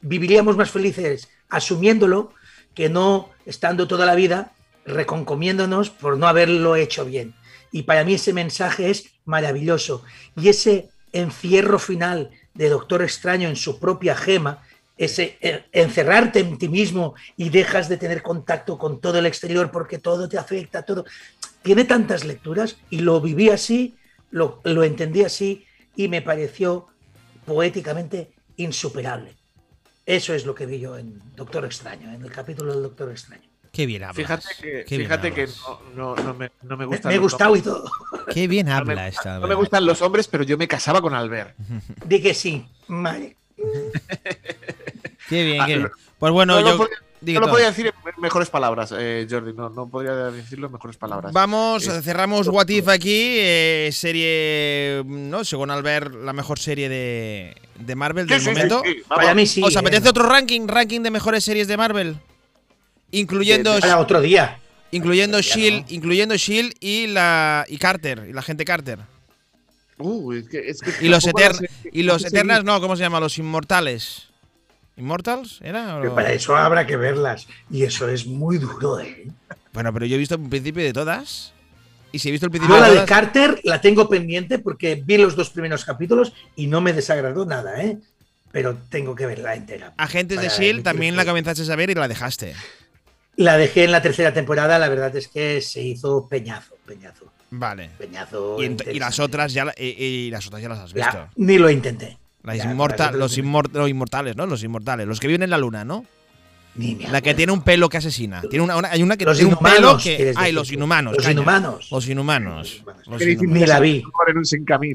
viviríamos más felices asumiéndolo que no estando toda la vida reconcomiéndonos por no haberlo hecho bien. Y para mí ese mensaje es maravilloso. Y ese encierro final de Doctor Extraño en su propia gema, ese eh, encerrarte en ti mismo y dejas de tener contacto con todo el exterior porque todo te afecta, todo. Tiene tantas lecturas y lo viví así, lo, lo entendí así y me pareció poéticamente insuperable. Eso es lo que vi yo en Doctor Extraño, en el capítulo del Doctor Extraño. Qué bien hablas. Fíjate que, fíjate que no, no- no me, no me Me, gustan me he gustado y todo. Qué bien No me, habla gusta- esta. no me gustan los hombres, pero yo me casaba con Albert. Di que sí. Vale. Qué bien, Ah, qué bien. Pues bueno, yo. podía- No lo podía decir en mejores palabras, eh, Jordi. No, no podría decirlo en mejores palabras. Vamos, Es- cerramos What If aquí. eh, serie, no, según Albert, la mejor serie de, de Marvel Sí, del sí, sí, momento. sí, vamos. Para mí sí. ¿Os eh. apetece otro ranking? Ranking de mejores series de Marvel. Incluyendo, Para otro día. incluyendo Shield, no. incluyendo Shield y la y Carter, y la gente Carter. Uh, es que- es que Y los, tampoco etern- las he- y los seguido. no, ¿cómo se llama? Los Inmortales. ¿Immortals? ¿Era? Que para eso habrá que verlas. Y eso es muy duro, ¿eh? Bueno, pero yo he visto el principio de todas. Y si he visto el principio Yo la de de todas. Carter la tengo pendiente porque vi los dos primeros capítulos y no me desagradó nada, ¿eh? Pero tengo que verla entera. Agentes de Shield también la comenzaste a ver y la dejaste. La dejé en la tercera temporada, la verdad es que se hizo peñazo, peñazo, Vale. peñazo. Y, las otras ya y, y las otras ya las has visto. La- ni lo intenté. Ya, inmorta- eso los, inmortales, ¿no? Los inmortales. Los que viven en la luna, ¿no? Ni me La que tiene un pelo que asesina. Tiene una, una- hay una que Los tiene un pelo que. Ay, decir los inhumanos. Los inhumanos. Los inhumanos. Los inhumanos. Ni la vi. en un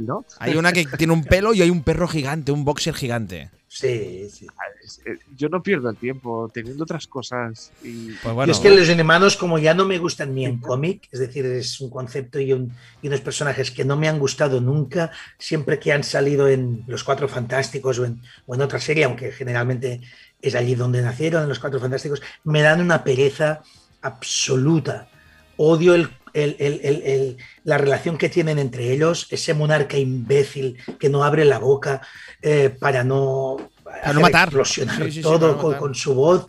¿no? Hay una que tiene un pelo y hay un perro gigante, un boxer gigante. Sí, sí. Es- eh, Yo no pierdo el tiempo teniendo otras cosas. Y Pues y es que los inhumanos, como ya no me gustan ni en cómic, es decir, es un concepto y, un- y unos personajes que no me han gustado nunca, siempre que han salido en Los Cuatro Fantásticos o en, o en otra serie, aunque generalmente es allí donde nacieron, en Los Cuatro Fantásticos, me dan una pereza absoluta. Odio el- el- el- el- el- la relación que tienen entre ellos, ese monarca imbécil que no abre la boca eh, para no, hacer matar. explosionar Sí, sí, sí, todo para no con, matar. con su voz,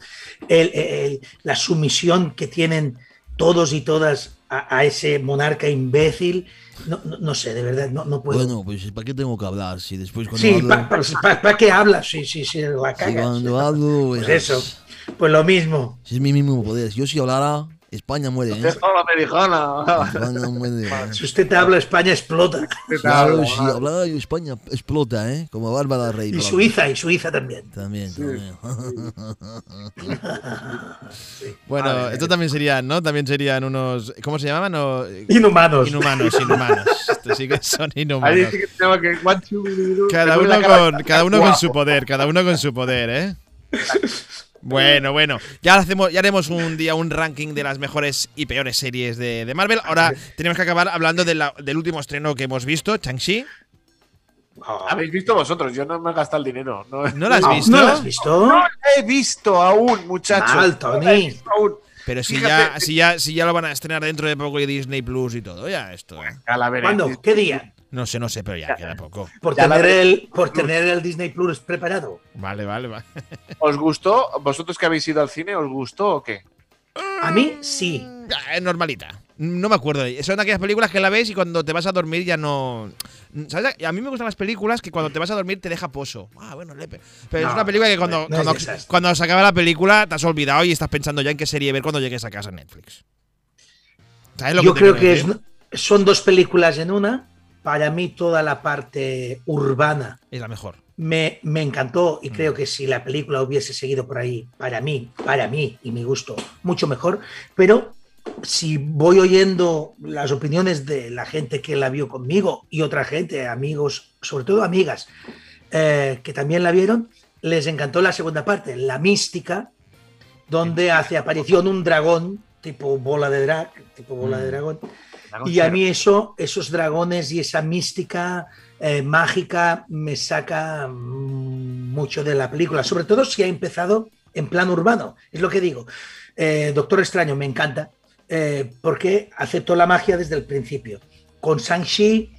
el- el- la sumisión que tienen todos y todas a, a ese monarca imbécil. No, no, no sé, de verdad, no, no puedo. Bueno, pues ¿para qué tengo que hablar? Si después cuando sí, hablo, ¿para pa, pa, qué hablas? Sí, sí, sí, la si cagas. cuando hablo, Pues pues, eso, pues lo mismo. Si es mi mismo poder. Si yo si hablara, España muere, ¿eh? España muere. ¿eh? Si usted te habla, España explota. Claro, si hablara yo, España explota, ¿eh? Como Bárbara Rey. Y Suiza, y Suiza también. También, también. Bueno, esto también serían, ¿no? También serían unos. ¿Cómo se llamaban? O- Inhumanos. Inhumanos, inhumanos. Estos sí que son Ahí inhumanos. sí que se llama que one, two, three, Cada uno, con, cada uno con su poder, cada uno con su poder, ¿eh? Bueno, bueno. Ya, hacemos, ya haremos un día un ranking de las mejores y peores series de, de Marvel. Ahora tenemos que acabar hablando de la- del último estreno que hemos visto, Chang-Chi. Ah, Habéis visto vosotros, yo no me he gastado el dinero. No, ¿No la has no, visto? ¿No lo has visto? No la he visto aún, muchachos. Mal, No la he Tony. visto aún. Pero si Fíjate, ya, si, ya, si ya lo van a estrenar dentro de poco y Disney Plus y todo, ya esto. ¿eh? La. ¿Cuándo? ¿Qué día? No sé, no sé, pero ya queda poco. Por Ya tener, el, por tener el Disney Plus preparado. Vale, vale, vale. ¿Os gustó? ¿Vosotros que habéis ido al cine, os gustó o qué? A mí sí. Ah, Es normalita. No me acuerdo. Son aquellas películas que la ves y cuando te vas a dormir ya no. ¿Sabes? A mí me gustan las películas que cuando te vas a dormir te deja poso. Ah, bueno, lepe. Pero es una película que cuando, cuando, se acaba la película te has olvidado y estás pensando ya en qué serie ver cuando llegues a casa en Netflix. ¿Sabes lo Yo creo que es- son dos películas en una. Para mí toda la parte urbana es la mejor. me, me encantó y Mm. creo que si la película hubiese seguido por ahí, para mí, para mí y mi gusto, mucho mejor. Pero si voy oyendo las opiniones de la gente que la vio conmigo y otra gente, amigos, sobre todo amigas, eh, que también la vieron, les encantó la segunda parte, la mística, donde hace aparición un dragón, tipo bola de drag, tipo bola de Mm. dragón. Y a mí eso, esos dragones y esa mística eh, mágica me saca mm, mucho de la película, sobre todo si ha empezado en plan urbano, es lo que digo. Eh, Doctor Extraño me encanta eh, porque aceptó la magia desde el principio. Con Shang-Chi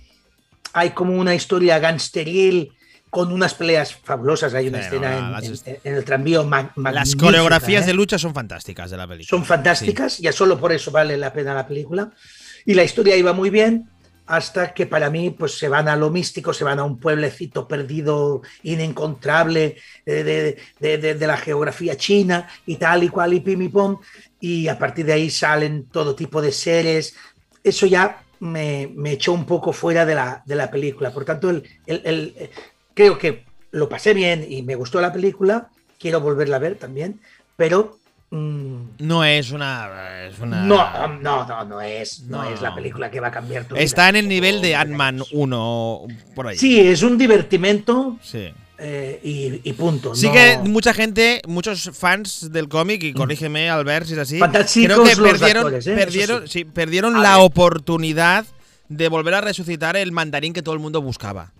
hay como una historia gangsteril con unas peleas fabulosas, hay una Sí, escena no, en, las- en- en el tranvío Las coreografías ¿eh? de lucha son fantásticas de la película. son fantásticas, ya solo por eso vale la pena la película. Y la historia iba muy bien hasta que para mí pues se van a lo místico, se van a un pueblecito perdido, inencontrable eh, de, de- de- la geografía china y tal y cual y pim y a partir de ahí salen todo tipo de seres. Eso ya me, me echó un poco fuera de la, la película. Por tanto, el- el- eh, creo que lo pasé bien y me gustó la película, quiero volverla a ver también, pero... mm, No es una. Es una no, no, no, no es, no, No. es la película que va a cambiar tu vida. Está en el nivel de Ant-Man 1, por ahí. Sí, es un divertimento Sí. eh, y, y punto. Sí no- que mucha gente, muchos fans del cómic, y corrígeme Albert si es así, Fantásticos creo que perdieron, actores, ¿eh? perdieron, sí, perdieron A la ver. oportunidad de volver a resucitar el mandarín que todo el mundo buscaba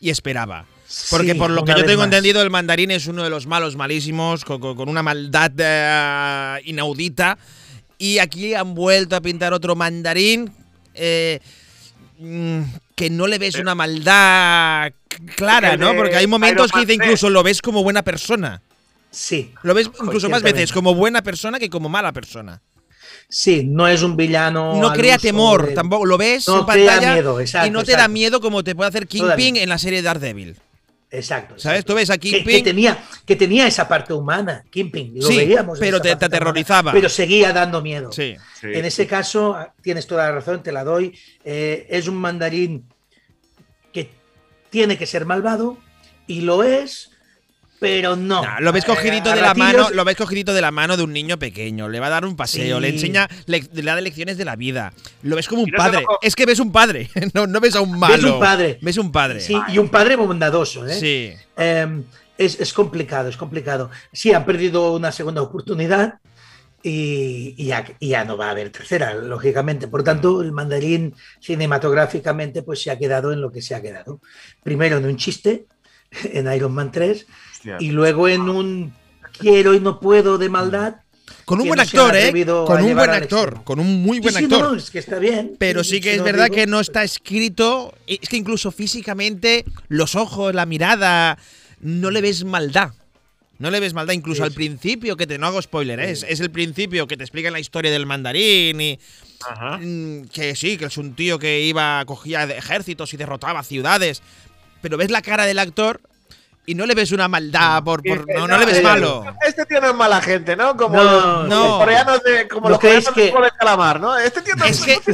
y esperaba. Porque Sí, por lo que yo tengo más. entendido, el mandarín es uno de los malos malísimos, con, una maldad eh, inaudita. Y aquí han vuelto a pintar otro mandarín eh, mm, que no le ves una maldad clara, ¿no? Porque hay momentos que dice 3. incluso lo ves como buena persona. Sí, Lo ves incluso más veces como buena persona que como mala persona. sí, no es un villano. No crea temor, de- tampoco. Lo ves No en pantalla miedo, exacto, y no te da miedo como te puede hacer Kingpin Todavía. en la serie Daredevil. Exacto. ¿Sabes? exacto. Tú ves a Que, Kingpin. que tenía, que tenía esa parte humana, Kingpin. Lo Sí, veíamos. pero te- te parte humana, aterrorizaba. pero seguía dando miedo. Sí. Sí. En ese caso, tienes toda la razón, te la doy. eh, es un mandarín que tiene que ser malvado y lo es, pero no. Nah, lo ves Eh, cogidito a de la ratillos- mano, lo ves cogidito de la mano de un niño pequeño, le va a dar un paseo, Sí. le enseña, le, le da lecciones de la vida. Lo ves como un padre. Es que ves un padre, no, no ves a un malo. Ves un padre. Ves un padre. Sí, y un padre bondadoso. ¿eh? Sí. Eh, es, es complicado, es complicado. Sí, han perdido una segunda oportunidad y, y ya, y ya no va a haber tercera, lógicamente. Por tanto, el mandarín cinematográficamente pues se ha quedado en lo que se ha quedado. Primero en un chiste, en Iron Man 3, Hostia. y luego en un quiero y no puedo de maldad. Con un buen no actor, ¿eh? Con un buen actor, con un muy buen Sí, actor. no, es que está bien. Pero sí que es no verdad digo- que no está escrito. Es que incluso físicamente, los ojos, la mirada, no le ves maldad. No le ves maldad, incluso Sí, al principio, que te no hago spoiler, ¿eh? es, es el principio que te explican la historia del mandarín y. Ajá. mm, que sí, que es un tío que iba, cogía ejércitos y derrotaba ciudades. Pero ves la cara del actor y no le ves una maldad por. por- no, no le ves malo. Este tío no es mala gente, ¿no? Como No, los, no. los coreanos de, como ¿No los coreanos de que- de calamar, ¿no? Este tío no Es que es-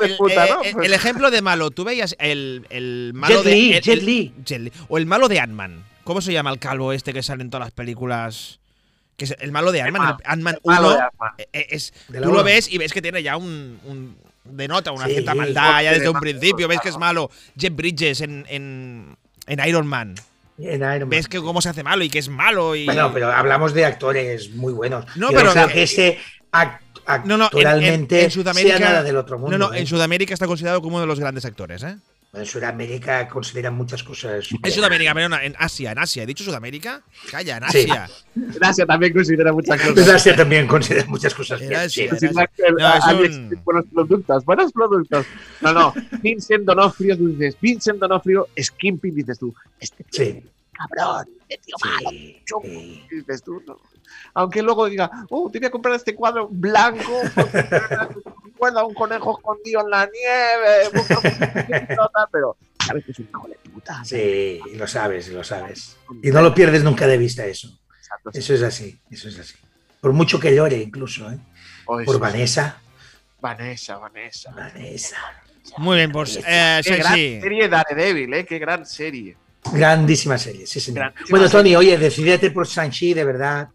el, puta, eh, ¿no? eh, el ejemplo de malo, tú veías el, el malo Jet de. Li, el- Jet Li. Jet Li. O el malo de Ant-Man. ¿Cómo se llama el calvo este que sale en todas las películas? Que es el malo de Ant-Man. Ant-Man el malo 1. de Ant-Man. eh, es, De tú lo ves y ves que tiene ya un. un- denota una Sí, cierta maldad ya desde de un principio. Ves que es malo. Jeff Bridges en, en, en Iron Man. En Iron Man. Ves que cómo se hace malo y que es malo. Y... Bueno, pero hablamos de actores muy buenos. No, Yo pero- creo que este act- no, no, en- en, Sudamérica. sea nada del otro mundo. no, no, ¿eh? en Sudamérica está considerado como uno de los grandes actores, ¿eh? En Sudamérica consideran muchas cosas. En Sudamérica, pero no, en Asia, en Asia. ¿He dicho Sudamérica? Calla, en Sí. Asia. También considera muchas En cosas. Asia también consideran muchas cosas. En Asia, sí. en Considera No, AliExpress un- buenos productos, buenos productos. No, no. Vincent Donofrio, tú dices, Vincent Donofrio, Skimpy, dices tú. Este tío, Sí, cabrón, este tío malo, chungo, dices tú. no. Aunque luego diga, oh, te voy a comprar este cuadro blanco recuerda a un conejo escondido en la nieve. pero sabes que es un hijo de puta. Sí, y lo sabes, y lo sabes. Y no lo pierdes nunca de vista eso. Exacto, sí. Eso es así, eso es así. Por mucho que llore incluso, ¿eh? Oye, Por. Vanessa. Vanessa, Vanessa. Vanessa. Muy bien, pues eh, Qué gran sí. serie Daredevil, ¿eh? Qué gran serie. Grandísima serie, sí, señor. Grandísima Bueno, serie. Tony, oye, decidete por Shang-Chi, de verdad.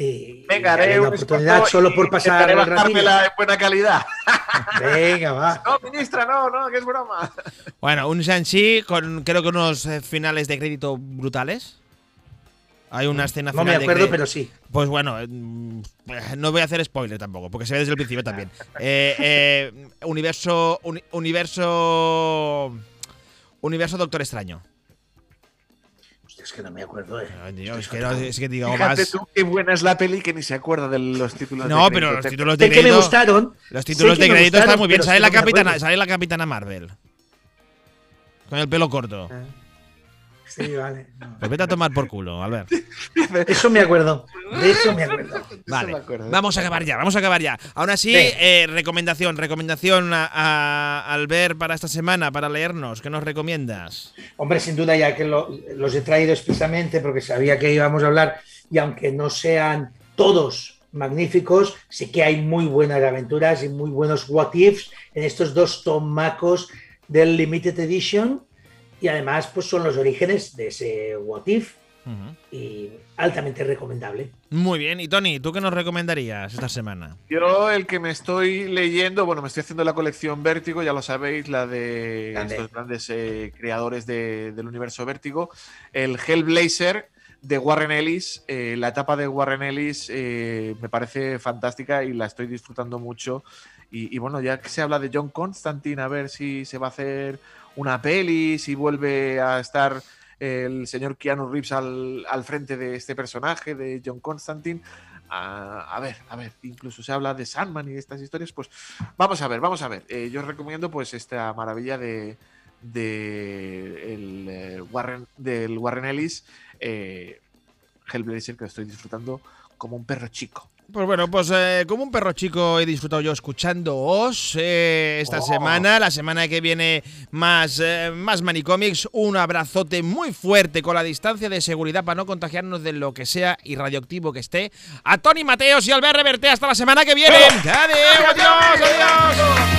Y, Venga, y una un oportunidad solo por pasar bajármela en buena calidad. Venga, va. No, ministra, no, no, que es broma. Bueno, un Shang-Chi con creo que unos eh, finales de crédito brutales. Hay una escena No final me acuerdo, pero sí. Pues bueno, mm, no voy a hacer spoiler tampoco, porque se ve desde el principio también. Eh, eh, universo. uni- universo. Universo Doctor Extraño. Es que no me acuerdo, eh. Ay, Dios, es que, no- es que digo Fíjate más. tú qué buena es la peli que ni se acuerda de los títulos. de No, crédito. pero los títulos de Sé que me crédito. gustaron. Los títulos de crédito gustaron, están muy bien. Sale la, no capitana, sale la capitana Marvel. Con el pelo corto. Ah, Sí, vale. no. Pues vete a tomar por culo, Albert. Eso me acuerdo. De eso me acuerdo. Vale, me acuerdo. vamos a acabar ya, vamos a acabar ya. Aún así, eh, recomendación, recomendación a, a Albert para esta semana, para leernos. ¿Qué nos recomiendas? Hombre, sin duda, ya que lo- los he traído expresamente porque sabía que íbamos a hablar y aunque no sean todos magníficos, sí que hay muy buenas aventuras y muy buenos what ifs en estos dos tomacos del Limited Edition y además pues son los orígenes de ese what if y altamente recomendable. Muy bien, y Tony, ¿tú qué nos recomendarías esta semana? Yo el que me estoy leyendo, bueno, me estoy haciendo la colección Vértigo, ya lo sabéis, la de Grande. estos grandes eh, creadores de- del universo Vértigo. El Hellblazer de Warren Ellis, eh, la etapa de Warren Ellis eh, me parece fantástica y la estoy disfrutando mucho. Y, y bueno, ya que se habla de John Constantine, a ver si se va a hacer una peli, si vuelve a estar el señor Keanu Reeves al, al frente de este personaje, de John Constantine. A, a ver, a ver, incluso se habla de Sandman y de estas historias, pues vamos a ver, vamos a ver. Eh, yo os recomiendo pues esta maravilla de, de el, eh, Warren, del Warren Ellis, eh, Hellblazer, que estoy disfrutando como un perro chico. Pues bueno, pues eh, como un perro chico he disfrutado yo escuchándoos eh, esta Oh. semana. La semana que viene más, eh, más Manicomics. Un abrazote muy fuerte con la distancia de seguridad para no contagiarnos de lo que sea y radioactivo que esté. A Tony Mateos y Albert Reverte hasta la semana que viene. Adiós, adiós, adiós.